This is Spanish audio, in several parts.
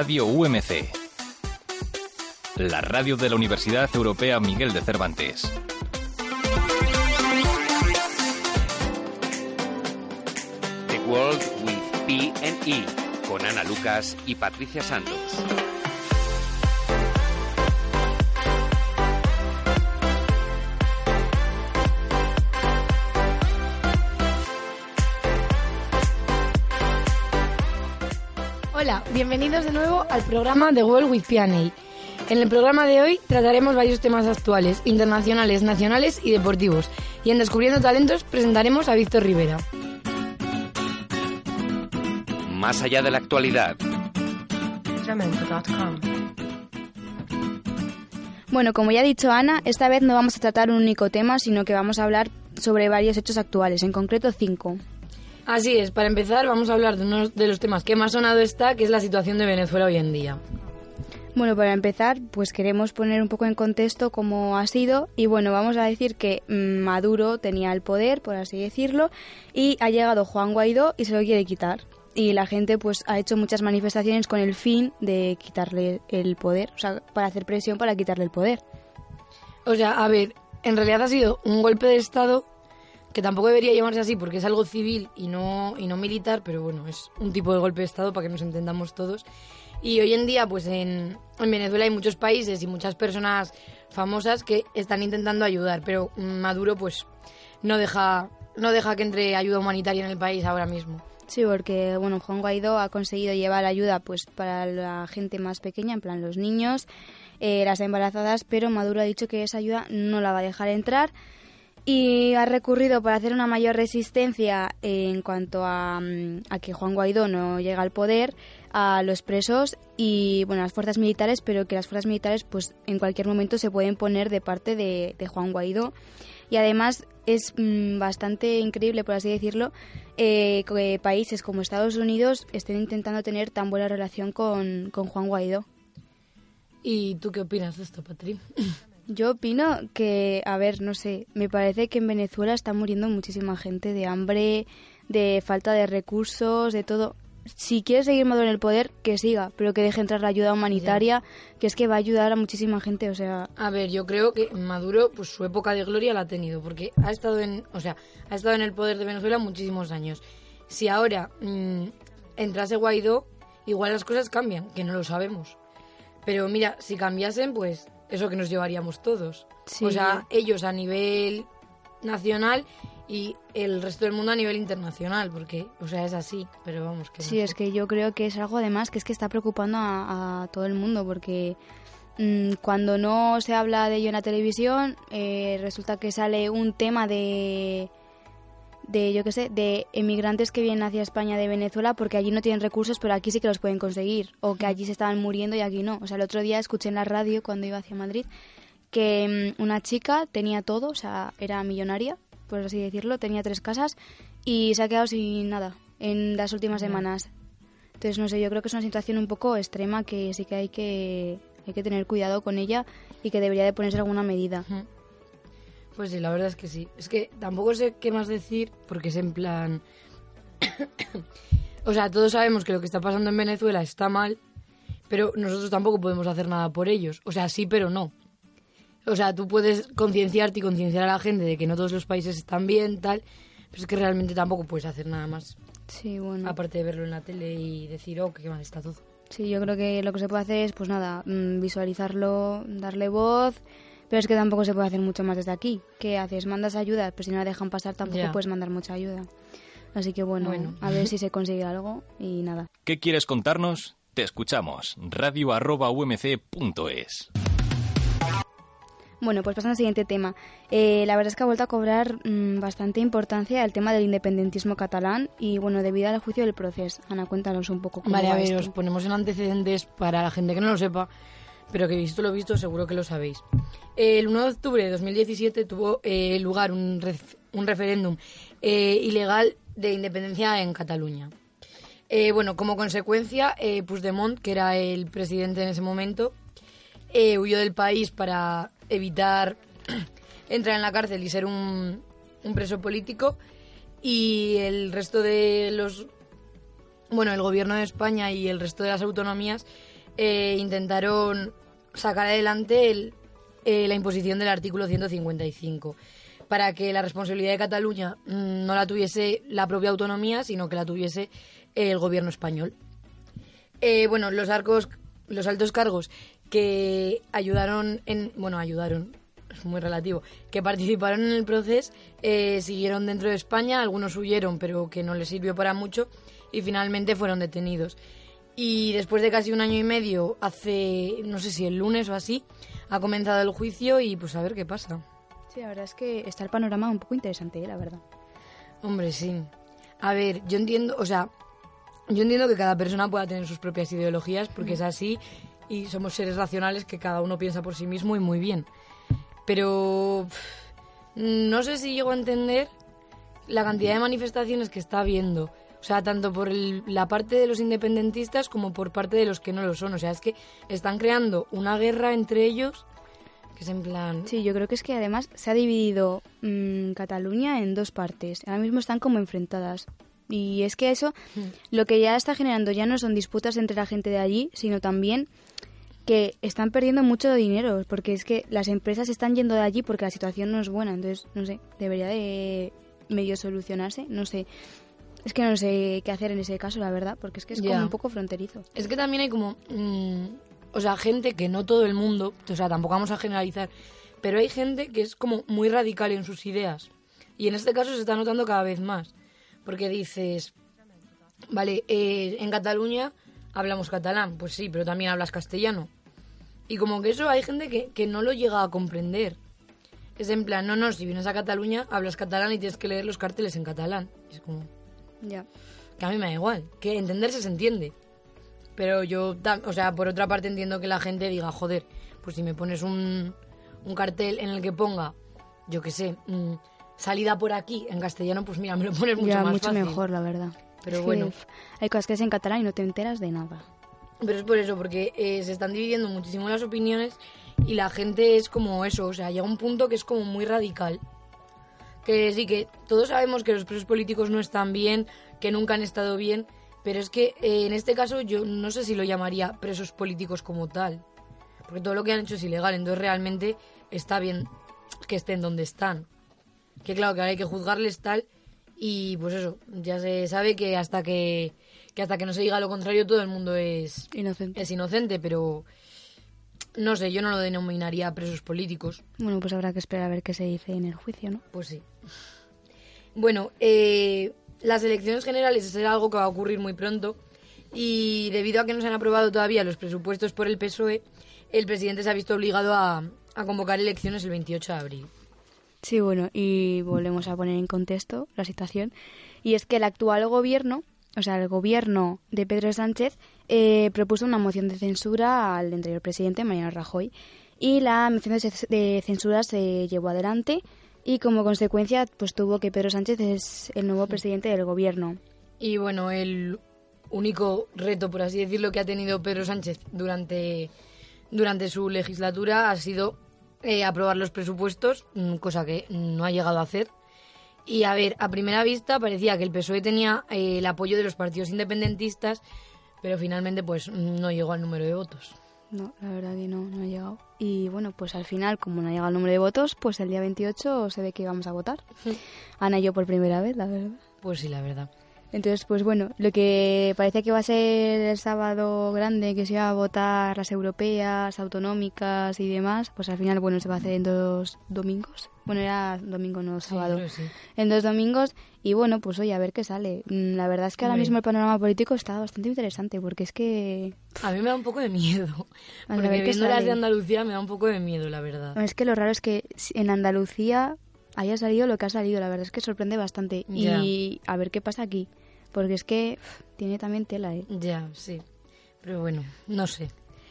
Radio UMC. La radio de la Universidad Europea Miguel de Cervantes. The World with P E con Ana Lucas y Patricia Santos. Hola, bienvenidos de nuevo al programa The World with P&A. En el programa de hoy trataremos varios temas actuales, internacionales, nacionales y deportivos. Y en Descubriendo Talentos presentaremos a Víctor Rivera. Más allá de la actualidad. Bueno, como ya ha dicho Ana, esta vez no vamos a tratar un único tema, sino que vamos a hablar sobre varios hechos actuales, en concreto cinco. Así es, para empezar vamos a hablar de uno de los temas que más sonado está, que es la situación de Venezuela hoy en día. Bueno, para empezar, pues queremos poner un poco en contexto cómo ha sido y bueno, vamos a decir que mm, Maduro tenía el poder, por así decirlo, y ha llegado Juan Guaidó y se lo quiere quitar. Y la gente pues ha hecho muchas manifestaciones con el fin de quitarle el poder, o sea, para hacer presión para quitarle el poder. O sea, a ver, en realidad ha sido un golpe de Estado que tampoco debería llamarse así porque es algo civil y no, y no militar, pero bueno, es un tipo de golpe de Estado para que nos entendamos todos. Y hoy en día, pues en, en Venezuela hay muchos países y muchas personas famosas que están intentando ayudar, pero Maduro pues no deja, no deja que entre ayuda humanitaria en el país ahora mismo. Sí, porque bueno, Juan Guaidó ha conseguido llevar ayuda pues para la gente más pequeña, en plan los niños, eh, las embarazadas, pero Maduro ha dicho que esa ayuda no la va a dejar entrar y ha recurrido para hacer una mayor resistencia en cuanto a, mm, a, que Juan Guaidó no llega al poder a los presos y bueno las fuerzas militares pero que las fuerzas militares pues en cualquier momento se pueden poner de parte de, Juan Guaidó y además es mmm, bastante increíble por así decirlo eh, que países como Estados Unidos estén intentando tener tan buena relación con, con Juan Guaidó ¿Y tú qué opinas de esto, Patri? Yo opino que, a ver, no sé, me parece que en Venezuela está muriendo muchísima gente de hambre, de falta de recursos, de todo. Si quiere seguir Maduro en el poder, que siga, pero que deje entrar la ayuda humanitaria, que es que va a ayudar a muchísima gente, o sea... A ver, yo creo que Maduro, pues su época de gloria la ha tenido, porque ha estado en, o sea, ha estado en el poder de Venezuela muchísimos años. Si ahora mmm, entrase Guaidó, igual las cosas cambian, que no lo sabemos. Pero mira, si cambiasen, pues eso que nos llevaríamos todos. Sí. O sea, ellos a nivel nacional y el resto del mundo a nivel internacional, porque, o sea, es así, pero vamos que... Sí, no. es que yo creo que es algo además que es que está preocupando a, a todo el mundo, porque mmm, cuando no se habla de ello en la televisión, eh, resulta que sale un tema de de yo qué sé, de emigrantes que vienen hacia España de Venezuela porque allí no tienen recursos, pero aquí sí que los pueden conseguir, o que allí se estaban muriendo y aquí no. O sea, el otro día escuché en la radio cuando iba hacia Madrid que um, una chica tenía todo, o sea, era millonaria, por así decirlo, tenía tres casas y se ha quedado sin nada en las últimas semanas. Entonces, no sé, yo creo que es una situación un poco extrema que sí que hay que, hay que tener cuidado con ella y que debería de ponerse alguna medida. Uh -huh. Pues sí, la verdad es que sí. Es que tampoco sé qué más decir porque es en plan... o sea, todos sabemos que lo que está pasando en Venezuela está mal, pero nosotros tampoco podemos hacer nada por ellos. O sea, sí, pero no. O sea, tú puedes concienciarte y concienciar a la gente de que no todos los países están bien, tal, pero es que realmente tampoco puedes hacer nada más. Sí, bueno. Aparte de verlo en la tele y decir, oh, qué mal está todo. Sí, yo creo que lo que se puede hacer es, pues nada, visualizarlo, darle voz pero es que tampoco se puede hacer mucho más desde aquí. ¿Qué haces? ¿Mandas ayuda? Pues si no la dejan pasar tampoco yeah. puedes mandar mucha ayuda. Así que bueno, bueno, a ver si se consigue algo y nada. ¿Qué quieres contarnos? Te escuchamos. radio.umc.es. Bueno, pues pasando al siguiente tema. Eh, la verdad es que ha vuelto a cobrar mm, bastante importancia el tema del independentismo catalán y, bueno, debido al juicio del proceso. Ana, cuéntanos un poco cómo Vale, va a ver, esto. os ponemos en antecedentes para la gente que no lo sepa, pero que visto lo visto seguro que lo sabéis. El 1 de octubre de 2017 tuvo eh, lugar un, un referéndum eh, ilegal de independencia en Cataluña. Eh, bueno, como consecuencia, Puigdemont, que era el presidente en ese momento, huyó del país para evitar entrar en la cárcel y ser un, un preso político y el resto de los bueno, el gobierno de España y el resto de las autonomías eh, intentaron sacar adelante el- eh, la imposición del artículo 155 para que la responsabilidad de Cataluña mm, no la tuviese la propia autonomía, sino que la tuviese el gobierno español. Eh, bueno, los arcos, los altos cargos que ayudaron en, bueno, ayudaron, es muy relativo, que participaron en el proceso eh, siguieron dentro de España, algunos huyeron, pero que no les sirvió para mucho y finalmente fueron detenidos. Y después de casi un año y medio, hace, no sé si el lunes o así, ha comenzado el juicio y pues a ver qué pasa. Sí, la verdad es que está el panorama un poco interesante, ¿eh? la verdad. Hombre, sí. A ver, yo entiendo, o sea, yo entiendo que cada persona pueda tener sus propias ideologías porque es así y somos seres racionales que cada uno piensa por sí mismo y muy bien. Pero pff, no sé si llego a entender la cantidad de manifestaciones que está habiendo. O sea, tanto por el- la parte de los independentistas como por parte de los que no lo son. O sea, es que están creando una guerra entre ellos que es en plan... Sí, yo creo que es que además se ha dividido mm, Cataluña en dos partes. Ahora mismo están como enfrentadas. Y es que eso, lo que ya está generando ya no son disputas entre la gente de allí, sino también que están perdiendo mucho dinero, porque es que las empresas están yendo de allí porque la situación no es buena. Entonces, no sé, debería de medio solucionarse, no sé. Es que no sé qué hacer en ese caso, la verdad, porque es que es como un poco fronterizo. Es que también hay como, mm, o sea, gente que no todo el mundo, o sea, tampoco vamos a generalizar, pero hay gente que es como muy radical en sus ideas. Y en este caso se está notando cada vez más. Porque dices, vale, eh, en Cataluña hablamos catalán, pues sí, pero también hablas castellano. Y como que eso hay gente que, que no lo llega a comprender. Es en plan, no, no, si vienes a Cataluña, hablas catalán y tienes que leer los carteles en catalán. Es como, Ya. que a mí me da igual, que entenderse se entiende. Pero yo, o sea, por otra parte entiendo que la gente diga, joder, pues si me pones un, un cartel en el que ponga, yo qué sé, mm, salida por aquí en castellano, pues mira, me lo pones mucho ya, más mucho fácil. mejor, la verdad. Pero Es bueno. hay cosas que es en catalán y no te enteras de nada. Pero es por eso, porque eh, se están dividiendo muchísimo las opiniones y la gente es como eso, o sea, llega un punto que es como muy radical. Que sí, que todos sabemos que los presos políticos no están bien, que nunca han estado bien, pero es que eh, en este caso yo no sé si lo llamaría presos políticos como tal, porque todo lo que han hecho es ilegal, entonces realmente está bien que estén donde están. Que claro, que ahora hay que juzgarles tal y pues eso, ya se sabe que hasta que, que hasta que no se diga lo contrario todo el mundo es, Inocente. es inocente, pero no sé, yo no lo denominaría presos políticos. Bueno, pues habrá que esperar a ver qué se dice en el juicio, ¿no? Pues sí. Bueno, eh, las elecciones generales será algo que va a ocurrir muy pronto y debido a que no se han aprobado todavía los presupuestos por el PSOE, el presidente se ha visto obligado a, a convocar elecciones el 28 de abril. Sí, bueno, y volvemos a poner en contexto la situación. Y es que el actual gobierno, o sea, el gobierno de Pedro Sánchez, eh, propuso una moción de censura al anterior presidente, Mariano Rajoy, y la moción de, ce- de censura se llevó adelante y como consecuencia pues tuvo que Pedro Sánchez es el nuevo presidente del gobierno. Y bueno, el único reto, por así decirlo, que ha tenido Pedro Sánchez durante, durante su legislatura ha sido eh, aprobar los presupuestos, mm, cosa que no ha llegado a hacer. Y a ver, a primera vista parecía que el PSOE tenía eh, el apoyo de los partidos independentistas, pero finalmente pues no llegó al número de votos. No, la verdad que no, no ha llegado. Y bueno, pues al final, como no ha llegado el número de votos, pues el día 28 se ve que vamos a votar. Ana y yo por primera vez, la verdad. Pues sí, la verdad. Entonces, pues bueno, lo que parece que va a ser el sábado grande, que se va a votar las europeas, autonómicas y demás, pues al final, bueno, se va a hacer en dos domingos. Bueno, era domingo, no sábado. que sí. En dos domingos. Y bueno, pues oye, a ver qué sale. Mm, La verdad es que ahora mismo el panorama político está bastante interesante, porque es que... A mí me da un poco de miedo. A Porque ver viendo las de Andalucía me da un poco de miedo, la verdad. Es que lo raro es que en Andalucía haya salido lo que ha salido. La verdad es que sorprende bastante. Y a ver qué pasa aquí. Porque es que tiene también tela, ¿eh? Ya, sí. Pero bueno, no sé.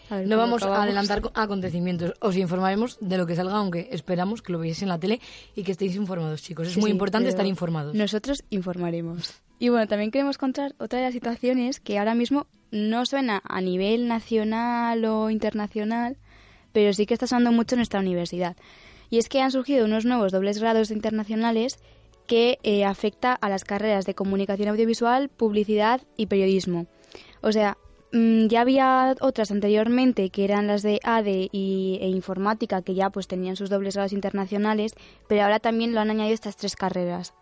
Ver No vamos a adelantar co- acontecimientos. Os informaremos de lo que salga, aunque esperamos que lo veáis en la tele y que estéis informados, chicos. Es Sí, muy sí, importante estar informados. Nosotros informaremos. Y bueno, también queremos contar otra de las situaciones que ahora mismo no suena a nivel nacional o internacional, pero sí que está sonando mucho en nuestra universidad. Y es que han surgido unos nuevos dobles grados internacionales que eh, afecta a las carreras de comunicación audiovisual, publicidad y periodismo. O sea, mm, ya había otras anteriormente que eran las de ADE y, e informática que ya pues tenían sus dobles grados internacionales, pero ahora también lo han añadido estas tres carreras.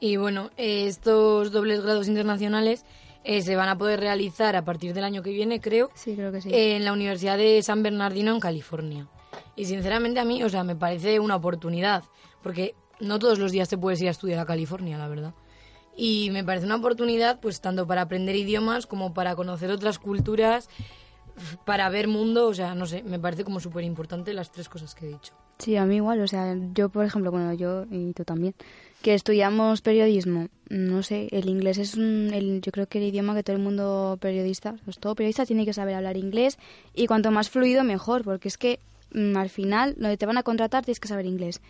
Y bueno, estos dobles grados internacionales eh, se van a poder realizar a partir del año que viene, creo, Sí, creo que sí. en la Universidad de San Bernardino en California. Y sinceramente a mí, o sea, me parece una oportunidad, porque no todos los días te puedes ir a estudiar a California, la verdad. Y me parece una oportunidad, pues tanto para aprender idiomas como para conocer otras culturas, para ver mundo, o sea, no sé, me parece como súper importante las tres cosas que he dicho. Sí, a mí igual, o sea, yo por ejemplo, bueno, yo y tú también, que estudiamos periodismo, no sé, el inglés es un, el, yo creo que el idioma que todo el mundo periodista, pues todo periodista tiene que saber hablar inglés y cuanto más fluido mejor, porque es que mm, al final, donde te van a contratar tienes que saber inglés.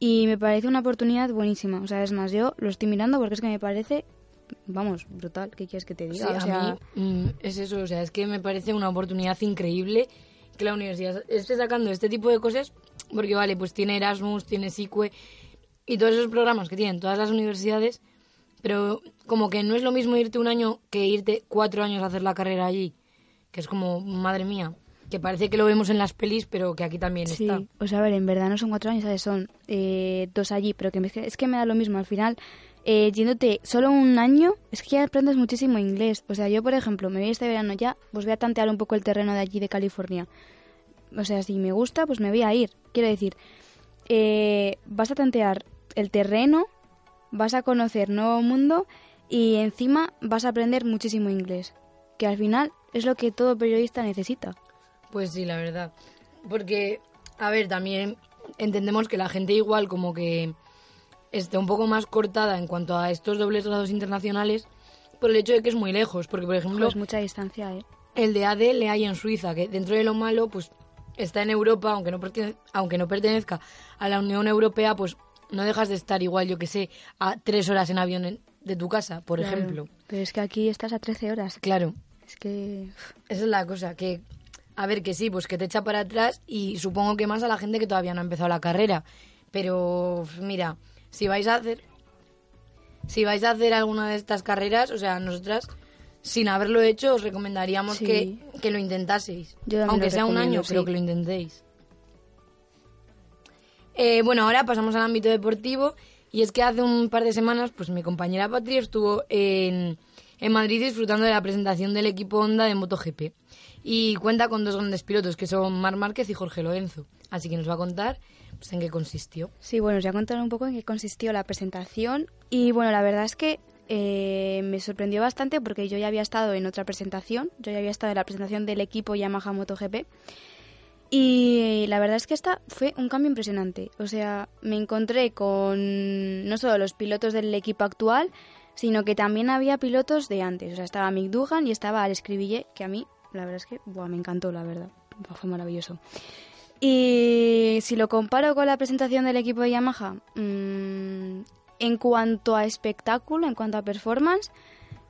Y me parece una oportunidad buenísima, o sea, es más, yo lo estoy mirando porque es que me parece, vamos, brutal, ¿qué quieres que te Sí, diga? o a sea, mí mm, es eso, o sea, es que me parece una oportunidad increíble que la universidad esté sacando este tipo de cosas, porque vale, pues tiene Erasmus, tiene SICUE y todos esos programas que tienen todas las universidades, pero como que no es lo mismo irte un año que irte cuatro años a hacer la carrera allí, que es como, madre mía, que parece que lo vemos en las pelis, pero que aquí también Sí, está. o sea, a ver, en verdad no son cuatro años, ¿sabes? Son eh, dos allí, pero que me- es que me da lo mismo. Al final, eh, yéndote solo un año, es que ya aprendes muchísimo inglés. O sea, yo, por ejemplo, me voy este verano ya, pues voy a tantear un poco el terreno de allí de California. O sea, si me gusta, pues me voy a ir. Quiero decir, eh, vas a tantear el terreno, vas a conocer nuevo mundo y encima vas a aprender muchísimo inglés. Que al final es lo que todo periodista necesita. Pues sí, la verdad. Porque, a ver, también entendemos que la gente igual como que está un poco más cortada en cuanto a estos dobles grados internacionales por el hecho de que es muy lejos. Porque, por ejemplo, Pues mucha distancia, ¿eh? el de AD le hay en Suiza, que dentro de lo malo, pues está en Europa, aunque no, pertene- aunque no pertenezca a la Unión Europea, pues no dejas de estar igual, yo que sé, a tres horas en avión en- de tu casa, por Claro. ejemplo. Pero es que aquí estás a 13 horas. Claro, Es que... esa es la cosa, que a ver que sí, pues que te echa para atrás y supongo que más a la gente que todavía no ha empezado la carrera. Pero mira, si vais a hacer si vais a hacer alguna de estas carreras, o sea, nosotras sin haberlo hecho os recomendaríamos Sí. que, que lo intentaseis. Yo Aunque lo sea un año, pero sí. que lo intentéis. Eh, bueno, ahora pasamos al ámbito deportivo y es que hace un par de semanas pues mi compañera Patria estuvo en, en Madrid disfrutando de la presentación del equipo Honda de MotoGP y cuenta con dos grandes pilotos que son Mar Márquez y Jorge Lorenzo. Así que nos va a contar pues, en qué consistió. Sí, bueno, os voy a contar un poco en qué consistió la presentación. Y bueno, la verdad es que eh, me sorprendió bastante porque yo ya había estado en otra presentación. Yo ya había estado en la presentación del equipo Yamaha MotoGP. Y la verdad es que esta fue un cambio impresionante. O sea, me encontré con no solo los pilotos del equipo actual, sino que también había pilotos de antes. O sea, estaba Mick Dugan y estaba Alex Cribillet, que a mí, la verdad es que buah, me encantó, la verdad. Fue maravilloso. Y si lo comparo con la presentación del equipo de Yamaha, mm, en cuanto a espectáculo, en cuanto a performance,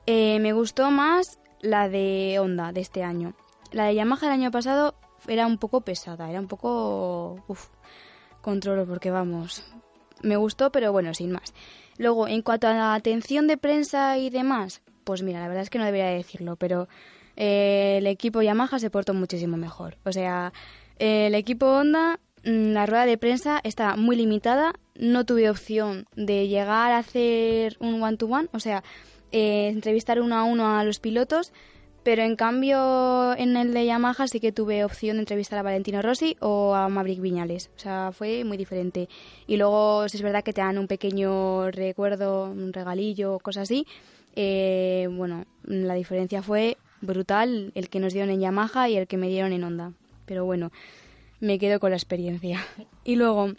eh, me gustó más la de Honda de este año. La de Yamaha del año pasado era un poco pesada, era un poco... Uf, controlo porque vamos, me gustó, pero bueno, sin más. Luego, en cuanto a la atención de prensa y demás, pues mira, la verdad es que no debería decirlo, pero eh, el equipo Yamaha se portó muchísimo mejor. O sea, el equipo Honda, mm, la rueda de prensa está muy limitada, no tuve opción de llegar a hacer un one-to-one, o sea, eh, entrevistar uno a uno a los pilotos, pero en cambio en el de Yamaha sí que tuve opción de entrevistar a Valentino Rossi o a Maverick Viñales. O sea, fue muy diferente. Y luego es verdad que te dan un pequeño recuerdo, un regalillo, cosas así. Eh, bueno, la diferencia fue brutal el que nos dieron en Yamaha y el que me dieron en Honda. Pero bueno, me quedo con la experiencia. Y luego,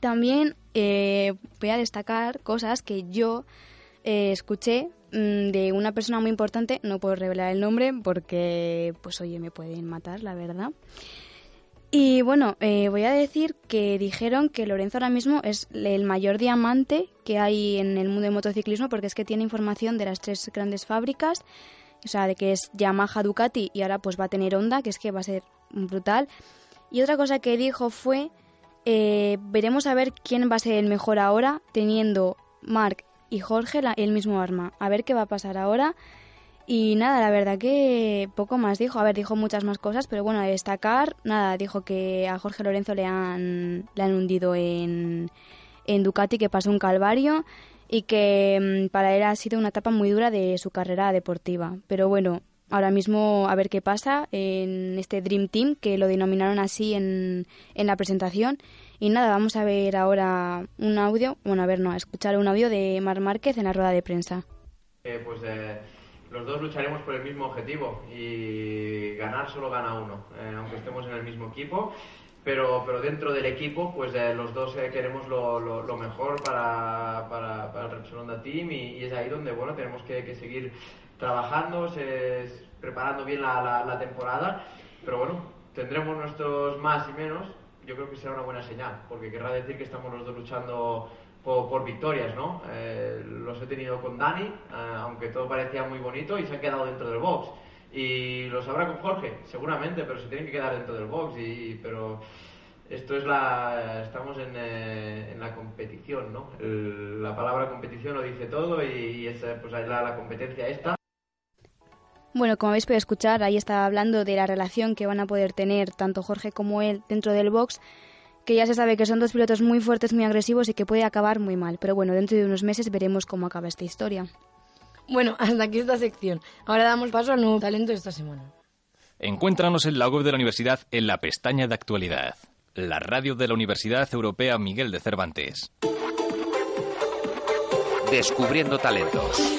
también eh, voy a destacar cosas que yo eh, escuché de una persona muy importante, no puedo revelar el nombre porque, pues oye, me pueden matar, la verdad. Y bueno, eh, voy a decir que dijeron que Lorenzo ahora mismo es el mayor diamante que hay en el mundo del motociclismo porque es que tiene información de las tres grandes fábricas, o sea, de que es Yamaha, Ducati y ahora pues va a tener Honda, que es que va a ser brutal. Y otra cosa que dijo fue, eh, veremos a ver quién va a ser el mejor ahora, teniendo Mark y Jorge el mismo arma. A ver qué va a pasar ahora. Y nada, la verdad que poco más dijo. A ver, dijo muchas más cosas, pero bueno, a destacar, nada, dijo que a Jorge Lorenzo le han, le han hundido en, en Ducati, que pasó un calvario y que mm, para él ha sido una etapa muy dura de su carrera deportiva. Pero bueno, ahora mismo a ver qué pasa en este Dream Team, que lo denominaron así en, en la presentación. Y nada, vamos a ver ahora un audio, bueno, a ver, no, a escuchar un audio de Mar Márquez en la rueda de prensa. Eh, pues eh, los dos lucharemos por el mismo objetivo y ganar solo gana uno, eh, aunque estemos en el mismo equipo. Pero, pero dentro del equipo, pues los dos queremos lo, lo, mejor para, para, para, el Repsol Team y, es ahí donde bueno tenemos que, que seguir trabajando, preparando bien la, la, la temporada. Pero bueno, tendremos nuestros más y menos yo creo que será una buena señal, porque querrá decir que estamos los dos luchando por, victorias, ¿no? Eh, los he tenido con Dani, eh, aunque todo parecía muy bonito, y se han quedado dentro del box. Y los habrá con Jorge, seguramente, pero se tienen que quedar dentro del box. Y, pero esto es la. Estamos en, eh, en la competición, ¿no? la palabra competición lo dice todo y, es pues, la, la competencia esta. Bueno, como habéis podido escuchar, ahí estaba hablando de la relación que van a poder tener tanto Jorge como él dentro del box, que ya se sabe que son dos pilotos muy fuertes, muy agresivos y que puede acabar muy mal. Pero bueno, dentro de unos meses veremos cómo acaba esta historia. Bueno, hasta aquí esta sección. Ahora damos paso al nuevo talento de esta semana. Encuéntranos en la web de la universidad en la pestaña de actualidad. La radio de la Universidad Europea Miguel de Cervantes. Descubriendo talentos.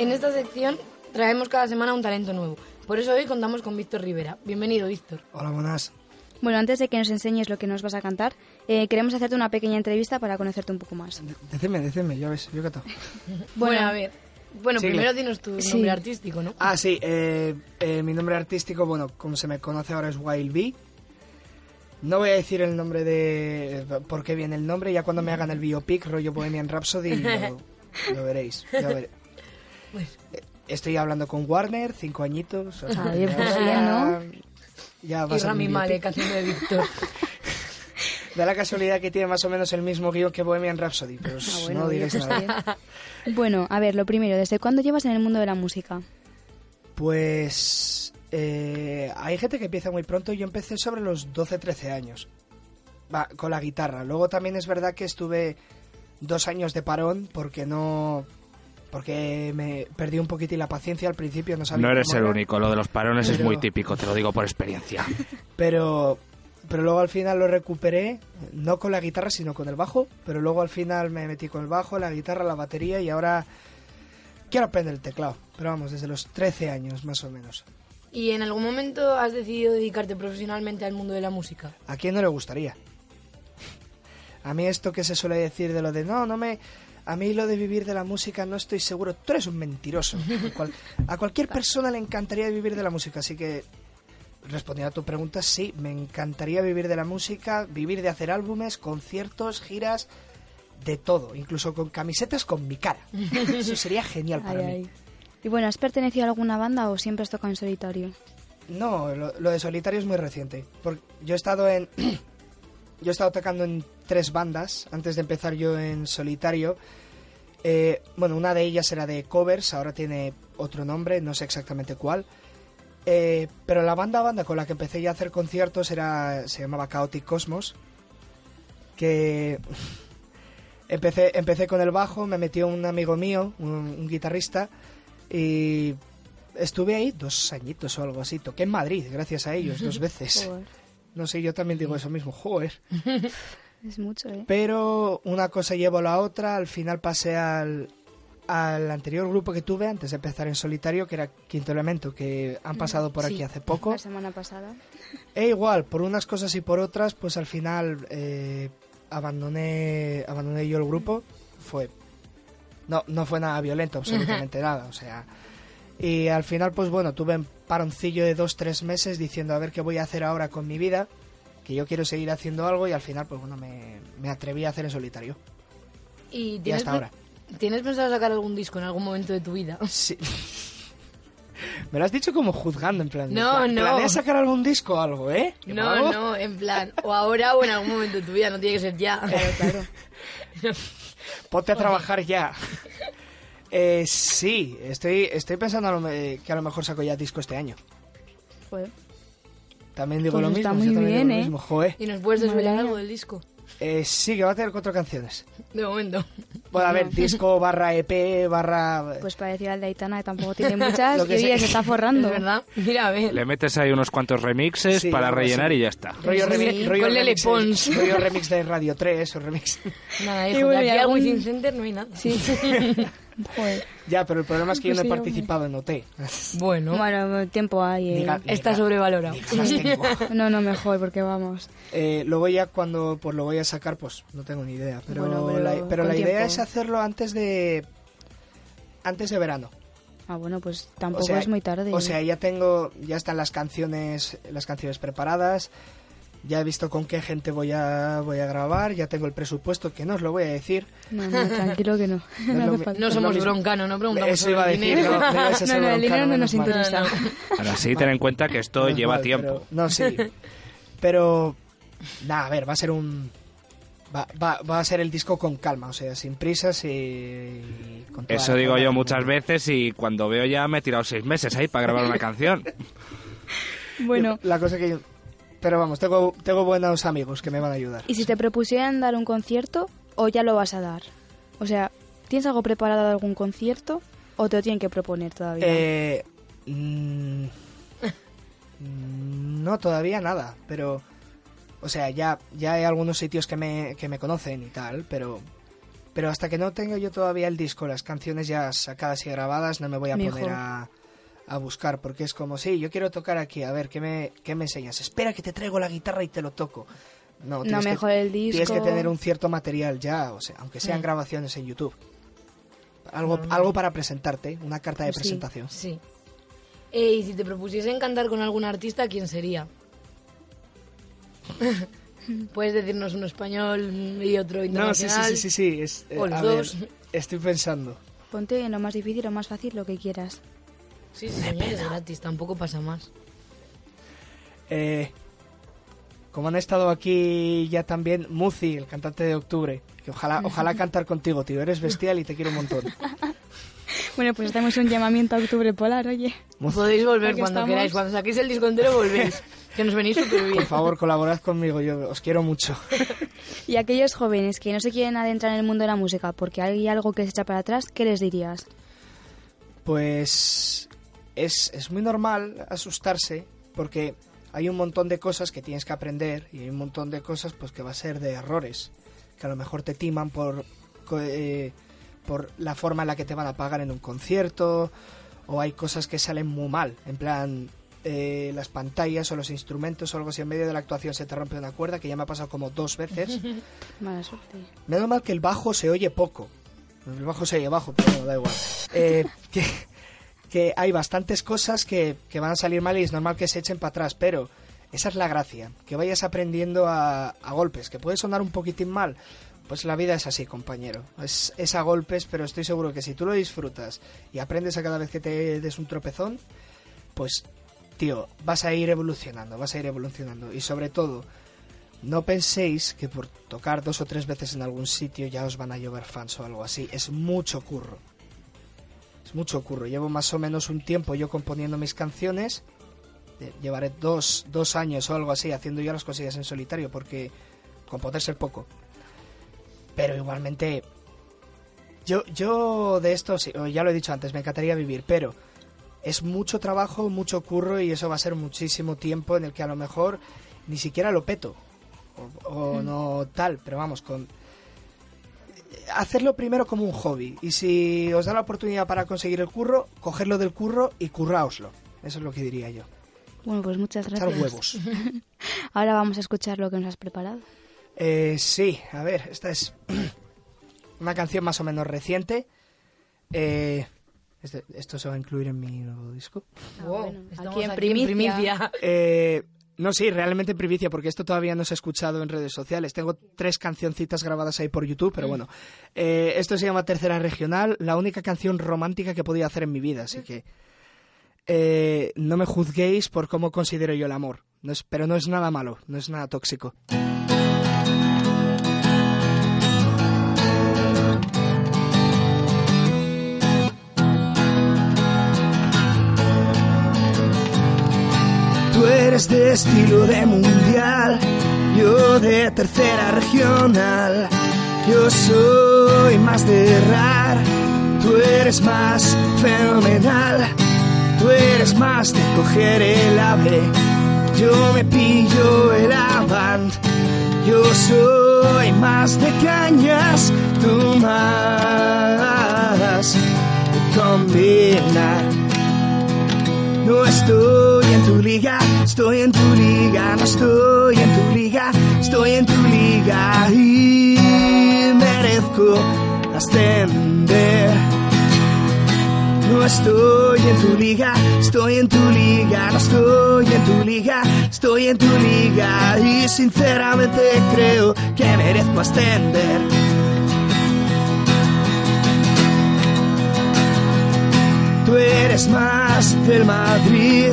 En esta sección traemos cada semana un talento nuevo. Por eso hoy contamos con Víctor Rivera. Bienvenido, Víctor. Hola, buenas. Bueno, antes de que nos enseñes lo que nos vas a cantar, eh, queremos hacerte una pequeña entrevista para conocerte un poco más. Decime, decime, ya ves, yo todo. bueno, a ver. Bueno, primero tienes tu nombre artístico, ¿no? Ah, sí. Eh, eh, mi nombre artístico, bueno, como se me conoce ahora es Wild Bee. No voy a decir el nombre de... por qué viene el nombre, ya cuando me hagan el biopic, rollo Bohemian Rhapsody, lo, veréis. Ya veréis. Pues, estoy hablando con Warner, cinco añitos. Ah, bien, pues bien, ¿no? Ya y Rami Malek haciendo de Víctor. Da la casualidad que tiene más o menos el mismo guion que Bohemian Rhapsody, pero ah, bueno, no diréis nada. Bueno, a ver, lo primero, ¿desde cuándo llevas en el mundo de la música? Pues eh, hay gente que empieza muy pronto, yo empecé sobre los 12-13 años, Va, con la guitarra. Luego también es verdad que estuve dos años de parón porque no porque me perdí un poquitín la paciencia al principio, no sabía. No eres el único, lo de los parones es muy típico, te lo digo por experiencia. Pero, pero luego al final lo recuperé, no con la guitarra, sino con el bajo, pero luego al final me metí con el bajo, la guitarra, la batería y ahora quiero aprender el teclado, pero vamos, desde los 13 años más o menos. ¿Y en algún momento has decidido dedicarte profesionalmente al mundo de la música? ¿A quién no le gustaría? A mí esto que se suele decir de lo de no, no me a mí lo de vivir de la música no estoy seguro. Tú eres un mentiroso. a cualquier persona le encantaría vivir de la música, así que respondiendo a tu pregunta, sí, me encantaría vivir de la música, vivir de hacer álbumes, conciertos, giras, de todo, incluso con camisetas con mi cara. Eso sería genial para mí. Y bueno, ¿has pertenecido a alguna banda o siempre has tocado en solitario? No, lo, lo de solitario es muy reciente. Porque yo he estado en yo he estado tocando en tres bandas antes de empezar yo en solitario eh, bueno, una de ellas era de covers, ahora tiene otro nombre, no sé exactamente cuál. Eh, pero la banda banda con la que empecé ya a hacer conciertos era se llamaba Chaotic Cosmos que empecé, empecé con el bajo, me metió un amigo mío, un, un guitarrista, y estuve ahí dos añitos o algo así. Toqué en Madrid, gracias a ellos, dos veces. No sé, yo también digo eso mismo, joder. es mucho, ¿eh? Pero una cosa llevo la otra, al final pasé al, al anterior grupo que tuve antes de empezar en solitario, que era Quinto Elemento, que han pasado por Sí. aquí hace poco. La semana pasada. E igual, por unas cosas y por otras, pues al final eh, abandoné, abandoné yo el grupo. Fue. No, no fue nada violento, absolutamente nada. O sea. Y al final, pues bueno, tuve un paroncillo de dos, tres meses diciendo a ver qué voy a hacer ahora con mi vida. Que yo quiero seguir haciendo algo y al final, pues bueno, me, me atreví a hacer en solitario. ¿Y hasta ahora. ¿Tienes pensado sacar algún disco en algún momento de tu vida? Sí. Me lo has dicho como juzgando, en plan. No, no. ¿Planeas sacar algún disco o algo, eh? ¿Qué No, no, en plan, o ahora o en algún momento de tu vida, no tiene que ser ya. Claro, claro. Ponte a trabajar ya. Eh, sí, estoy, estoy pensando a lo me- que a lo mejor saco ya disco este año. Joder. También digo Pues lo mismo. está yo muy también digo bien, lo ¿eh? mismo, joder. ¿Y nos puedes desvelar algo del disco? Eh, sí, que va a tener cuatro canciones. De momento. Bueno, a ver, disco barra EP barra... Pues parecido al de Aitana, que tampoco tiene muchas, Lo y se está forrando. Es verdad. Mira, a ver. Le metes ahí unos cuantos remixes Sí, para rellenar así. y ya está. rollo, Sí, remi- rollo remix, rollo remix de Radio 3 o remix... Nada, Y hijo, bueno, de aquí al algún- Center no hay nada. Sí. Joder. ya, pero el problema es que yo no he Sí, hombre. participado en OT. Bueno, Bueno, tiempo hay. eh. Diga- está sobrevalorado. No, no, mejor, porque vamos. Eh, luego ya cuando pues lo voy a sacar, pues no tengo ni idea. Pero, Bueno, pero la, pero con la idea es hacerlo antes de antes de verano. Ah, bueno, pues tampoco o sea, es muy tarde. O sea, ya tengo, ya están las canciones, las canciones preparadas. Ya he visto con qué gente voy a voy a grabar. Ya tengo el presupuesto que no os lo voy a decir. No, no, tranquilo que no. No lo somos broncano, no preguntamos Eso iba a decir. dinero. No, el dinero broncano, no nos interesa. Ahora sí, ten en cuenta que esto lleva mal, tiempo. pero- no, sí. Pero, nada, a ver, va a ser un... Va, va, va a ser el disco con calma, o sea, sin prisas y... con toda Eso digo yo muchas veces y cuando veo ya me he tirado seis meses ahí para grabar una canción. Bueno, La cosa que... Pero vamos, tengo, tengo buenos amigos que me van a ayudar. ¿y si te propusieran dar un concierto o ya lo vas a dar? O sea, ¿tienes algo preparado de algún concierto o te lo tienen que proponer todavía? Eh, mm, no, todavía nada, pero... O sea, ya, ya hay algunos sitios que me, que me conocen y tal, pero... Pero hasta que no tenga yo todavía el disco, las canciones ya sacadas y grabadas, no me voy a poner a, a buscar, porque es como, sí, yo quiero tocar aquí, a ver, ¿qué me, qué me enseñas? Espera que te traigo la guitarra y te lo toco. No, no, tienes que- mejor el disco. Tienes que tener un cierto material ya, o sea, aunque sean Mm. grabaciones en YouTube. Algo, algo para presentarte, una carta de Sí. presentación. Sí. Eh, y si te propusiesen cantar con algún artista, ¿quién sería? Puedes decirnos uno español y otro No, sí, internacional. sí, sí, sí, sí. es- eh, O los a ver, estoy pensando. Ponte en lo más difícil o más fácil, lo que quieras. Sí, sí, señor, es gratis, tampoco pasa más. Eh, como han estado aquí ya también Muzi, el cantante de Octubre. Que ojalá, ojalá cantar contigo, tío. Eres bestial y te quiero un montón. Bueno, pues hacemos un llamamiento a Octubre Polar, oye. Podéis volver cuando estamos. queráis. Cuando saquéis el disco entero, volvéis. que nos venís súper bien. Por favor, colaborad conmigo. Yo os quiero mucho. Y aquellos jóvenes que no se quieren adentrar en el mundo de la música porque hay algo que se echa para atrás, ¿qué les dirías? Pues es, es muy normal asustarse porque hay un montón de cosas que tienes que aprender y hay un montón de cosas pues que va a ser de errores que a lo mejor te timan por eh, por la forma en la que te van a pagar en un concierto o hay cosas que salen muy mal en plan eh, las pantallas o los instrumentos o algo así en medio de la actuación se te rompe una cuerda que ya me ha pasado como dos veces Mala suerte. Menos mal que el bajo se oye poco. El bajo se oye bajo, pero no, da igual. Eh, que, que hay bastantes cosas que, que van a salir mal y es normal que se echen para atrás, pero esa es la gracia, que vayas aprendiendo a, a golpes, que puede sonar un poquitín mal. Pues la vida es así, compañero. Es, es a golpes, pero estoy seguro que si tú lo disfrutas y aprendes a cada vez que te des un tropezón, pues, tío, vas a ir evolucionando, vas a ir evolucionando. Y sobre todo, no penséis que por tocar dos o tres veces en algún sitio ya os van a llover fans o algo así. Es mucho curro. Es mucho curro. Llevo más o menos un tiempo yo componiendo mis canciones. Llevaré dos, dos años o algo así haciendo yo las cosillas en solitario porque componer ser poco. pero igualmente yo, yo de esto, sí, ya lo he dicho antes, me encantaría vivir, pero es mucho trabajo, mucho curro y eso va a ser muchísimo tiempo en el que a lo mejor ni siquiera lo peto o, o no tal, pero vamos, con hacerlo primero como un hobby y si os da la oportunidad para conseguir el curro, cogerlo del curro y curraoslo. Eso es lo que diría yo. Bueno, pues muchas Echar gracias. huevos. Ahora vamos a escuchar lo que nos has preparado. Eh, sí, a ver, esta es una canción más o menos reciente. Eh, este- esto se va a incluir en mi nuevo disco. Wow, bueno, estamos aquí en primicia. Eh, no, sí, realmente en primicia, porque esto todavía no se ha escuchado en redes sociales. Tengo tres cancioncitas grabadas ahí por YouTube, pero bueno. Eh, esto se llama Tercera Regional, la única canción romántica que he podido hacer en mi vida, así que eh, no me juzguéis por cómo considero yo el amor. No es- pero no es nada malo, no es nada tóxico. Tú eres de estilo de mundial, yo de tercera regional. Yo soy más de rar, tú eres más fenomenal. Tú eres más de coger el ave, yo me pillo el avant. Yo soy más de cañas, tú más de combinar. No estoy en tu liga, estoy en tu liga, no estoy en tu liga, estoy en tu liga y merezco ascender. No estoy en tu liga, estoy en tu liga, no estoy en tu liga, estoy en tu liga y sinceramente creo que merezco ascender. Tú eres más del Madrid,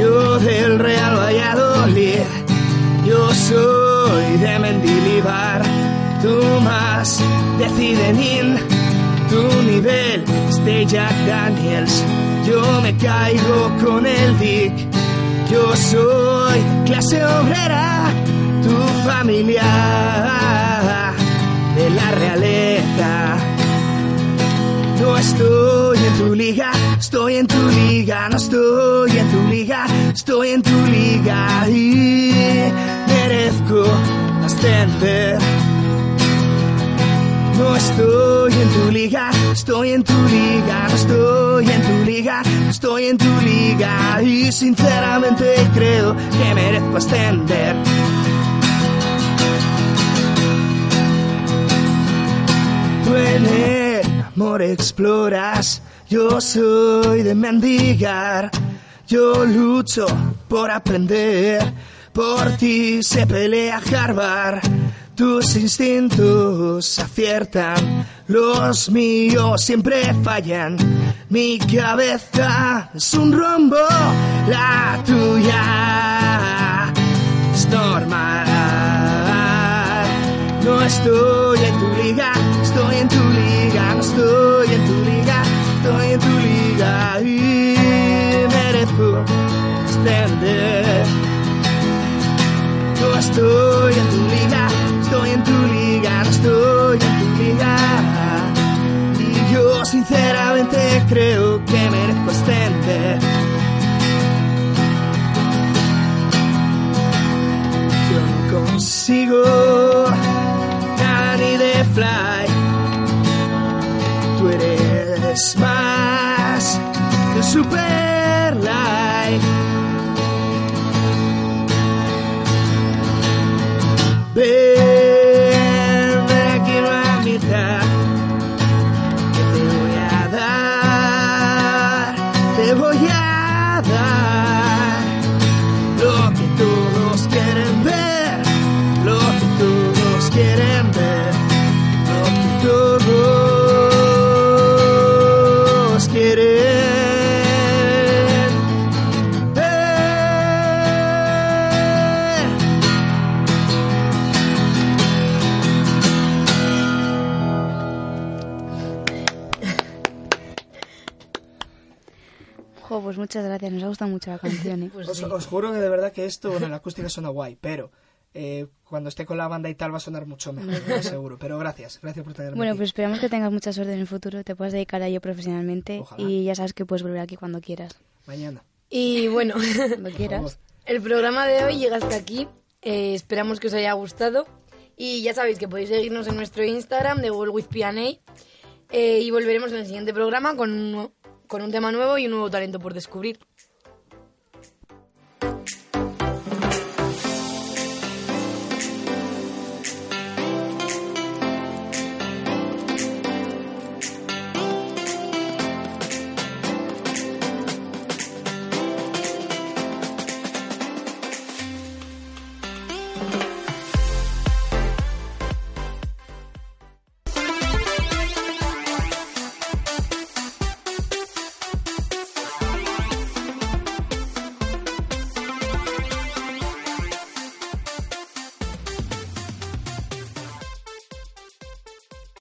yo del Real Valladolid. Yo soy de Mendilibar, tú más de. Tu nivel es de Jack Daniels, yo me caigo con el Dick. Yo soy clase obrera, tu familia de la realeza. No estoy en tu liga, estoy en tu liga, no estoy en tu liga, estoy en tu liga y merezco ascender. No estoy en tu liga, estoy en tu liga, no estoy en tu liga, estoy en tu liga y sinceramente creo que merezco ascender. El amor exploras, yo soy de mendigar, yo lucho por aprender, por ti se pelea Harvard, tus instintos aciertan, los míos siempre fallan, mi cabeza es un rombo, la tuya es normal. No estoy en tu liga, extender. No estoy en tu liga, estoy en tu liga, no estoy en tu liga. Y yo sinceramente creo que merezco extender. Yo no consigo ni de fly. Tú eres más de super light. Hey. Muchas gracias, nos ha gustado mucho la canción, ¿eh? Pues Os, sí. os juro que de verdad que esto, bueno, la acústica suena guay, pero eh, cuando esté con la banda y tal va a sonar mucho mejor, seguro. Pero gracias, gracias por tenerme Bueno, aquí. pues esperamos que tengas mucha suerte en el futuro, te puedas dedicar a ello profesionalmente Ojalá. y ya sabes que puedes volver aquí cuando quieras. Mañana. Y bueno, Cuando quieras. el programa de hoy llega hasta aquí. Eh, esperamos que os haya gustado. Y ya sabéis que podéis seguirnos en nuestro Instagram de World with P&A. Eh, y volveremos en el siguiente programa con un, con un tema nuevo y un nuevo talento por descubrir.